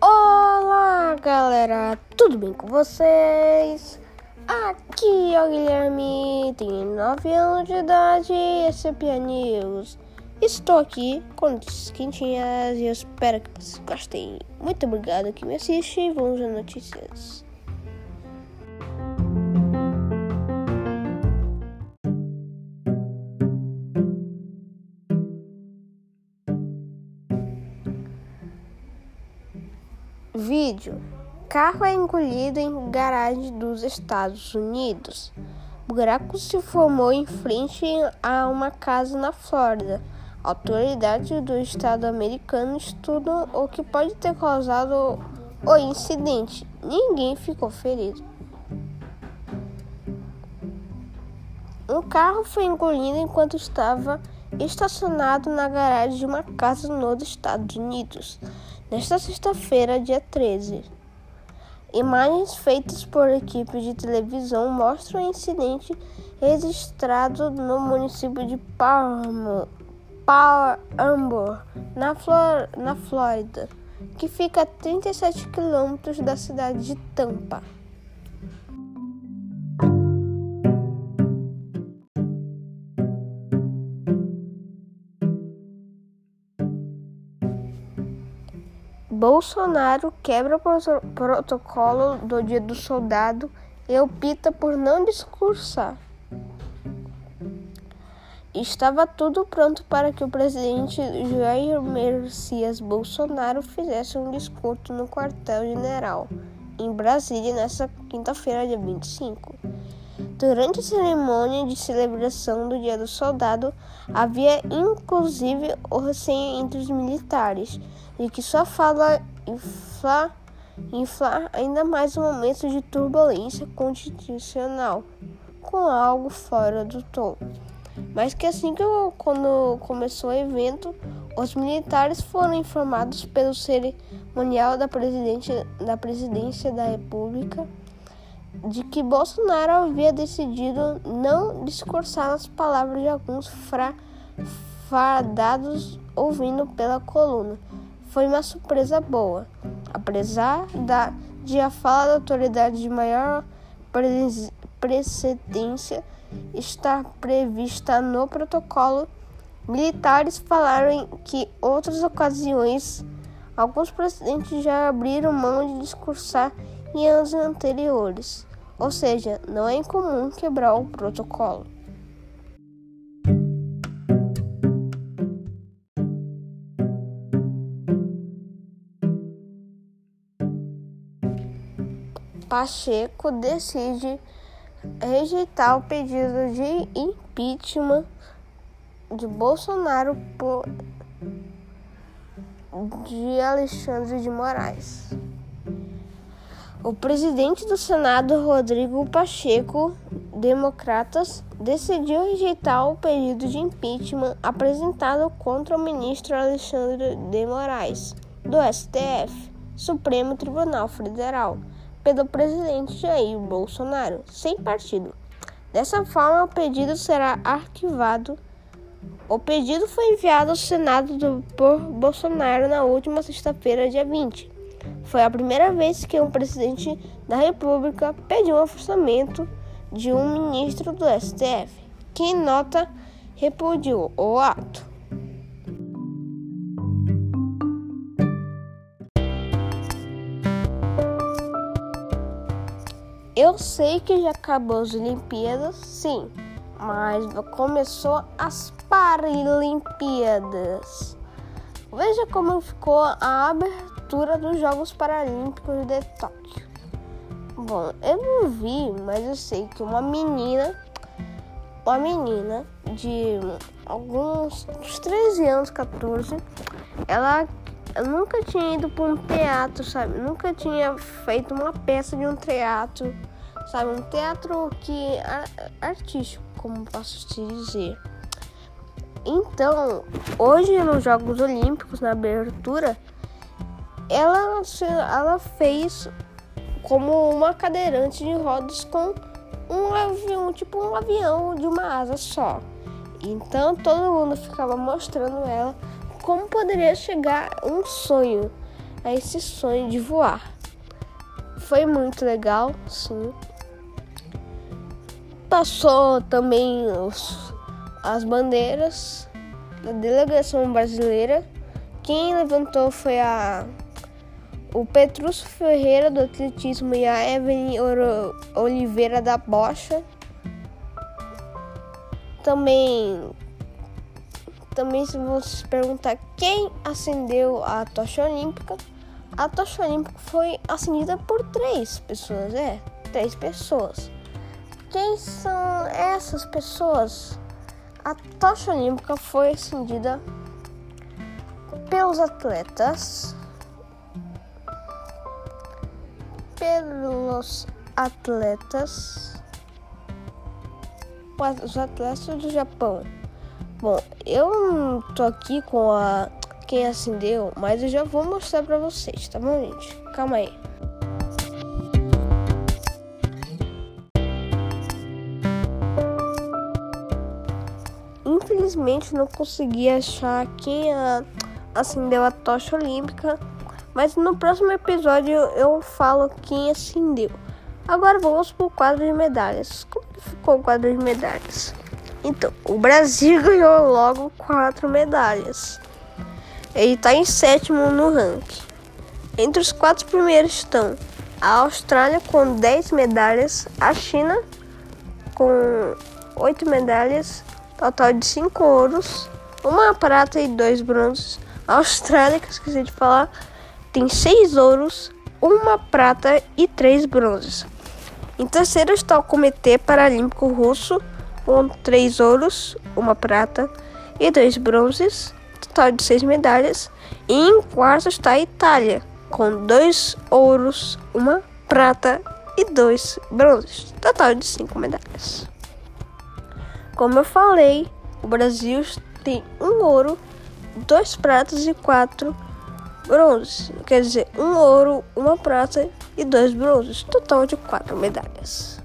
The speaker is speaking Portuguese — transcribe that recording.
Olá, galera, tudo bem com vocês? Aqui é o Guilherme, tenho 9 anos de idade e esse é o Pia News. Estou aqui com notícias quentinhas e eu espero que vocês gostem. Muito obrigado que me assiste e vamos às notícias. Vídeo: Carro é engolido em garagem dos Estados Unidos. buraco se formou em frente a uma casa na Flórida. Autoridades do estado americano estudam o que pode ter causado o incidente. Ninguém ficou ferido. Um carro foi engolido enquanto estava estacionado na garagem de uma casa nos Estados Unidos nesta sexta-feira, dia 13. Imagens feitas por equipe de televisão mostram o incidente registrado no município de Palm, Palm na, Flor na Flórida, que fica a 37 quilômetros da cidade de Tampa. Bolsonaro quebra o protocolo do Dia do Soldado e opta por não discursar. Estava tudo pronto para que o presidente Jair Messias Bolsonaro fizesse um discurso no quartel-general, em Brasília, nesta quinta-feira, dia 25. Durante a cerimônia de celebração do Dia do Soldado, havia inclusive o receio entre os militares de que sua fala infla, inflar ainda mais um momento de turbulência constitucional, com algo fora do tom. Mas que assim que quando começou o evento, os militares foram informados pelo cerimonial da, da presidência da República de que Bolsonaro havia decidido não discursar as palavras de alguns fadados ouvindo pela coluna. Foi uma surpresa boa. Apesar da, de a fala da autoridade de maior precedência estar prevista no protocolo, militares falaram que outras ocasiões alguns presidentes já abriram mão de discursar em anos anteriores, ou seja, não é incomum quebrar o protocolo. Pacheco decide rejeitar o pedido de impeachment de Bolsonaro por de Alexandre de Moraes. O presidente do Senado, Rodrigo Pacheco, Democratas, decidiu rejeitar o pedido de impeachment apresentado contra o ministro Alexandre de Moraes, do STF, Supremo Tribunal Federal, pelo presidente Jair Bolsonaro, sem partido. Dessa forma, o pedido será arquivado. O pedido foi enviado ao Senado do, por Bolsonaro na última sexta-feira, dia 20 foi a primeira vez que um presidente da República pediu um afastamento de um ministro do STF, que nota repudiou o ato. Eu sei que já acabou as Olimpíadas, sim, mas começou as Paralimpíadas. Veja como ficou a abertura abertura dos Jogos Paralímpicos de Tóquio. Bom, eu não vi, mas eu sei que uma menina, uma menina de alguns uns 13 anos, 14, ela nunca tinha ido para um teatro, sabe? Nunca tinha feito uma peça de um teatro, sabe? Um teatro que artístico, como posso te dizer. Então, hoje nos Jogos Olímpicos, na abertura, ela, ela fez como uma cadeirante de rodas com um avião, tipo um avião de uma asa só. Então todo mundo ficava mostrando ela como poderia chegar um sonho, a esse sonho de voar. Foi muito legal, sim. Passou também os, as bandeiras da delegação brasileira. Quem levantou foi a o Petrus Ferreira do atletismo e a Evelyn Oliveira da bocha. Também também se você perguntar quem acendeu a tocha olímpica, a tocha olímpica foi acendida por três pessoas, é, três pessoas. Quem são essas pessoas? A tocha olímpica foi acendida pelos atletas, pelos atletas, os atletas do Japão. Bom, eu tô aqui com a quem acendeu, mas eu já vou mostrar para vocês, tá bom, gente? Calma aí. Infelizmente não consegui achar quem acendeu a tocha olímpica, mas no próximo episódio eu falo quem acendeu. Agora vamos pro quadro de medalhas. Como ficou o quadro de medalhas? Então, o Brasil ganhou logo quatro medalhas. Ele está em sétimo no ranking. Entre os quatro primeiros estão a Austrália com 10 medalhas, a China com 8 medalhas, total de 5 ouros, uma prata e dois bronzes. A Austrália, que eu esqueci de falar, tem 6 ouros, uma prata e 3 bronzes. Em terceiro está o Comitê Paralímpico Russo, com 3 ouros, uma prata e 2 bronzes total de seis medalhas. E em quarto está a Itália, com dois ouros, uma prata e dois bronzes, total de cinco medalhas. Como eu falei, o Brasil tem um ouro, dois pratas e quatro bronzes. Quer dizer, um ouro, uma prata e dois bronzes, total de quatro medalhas.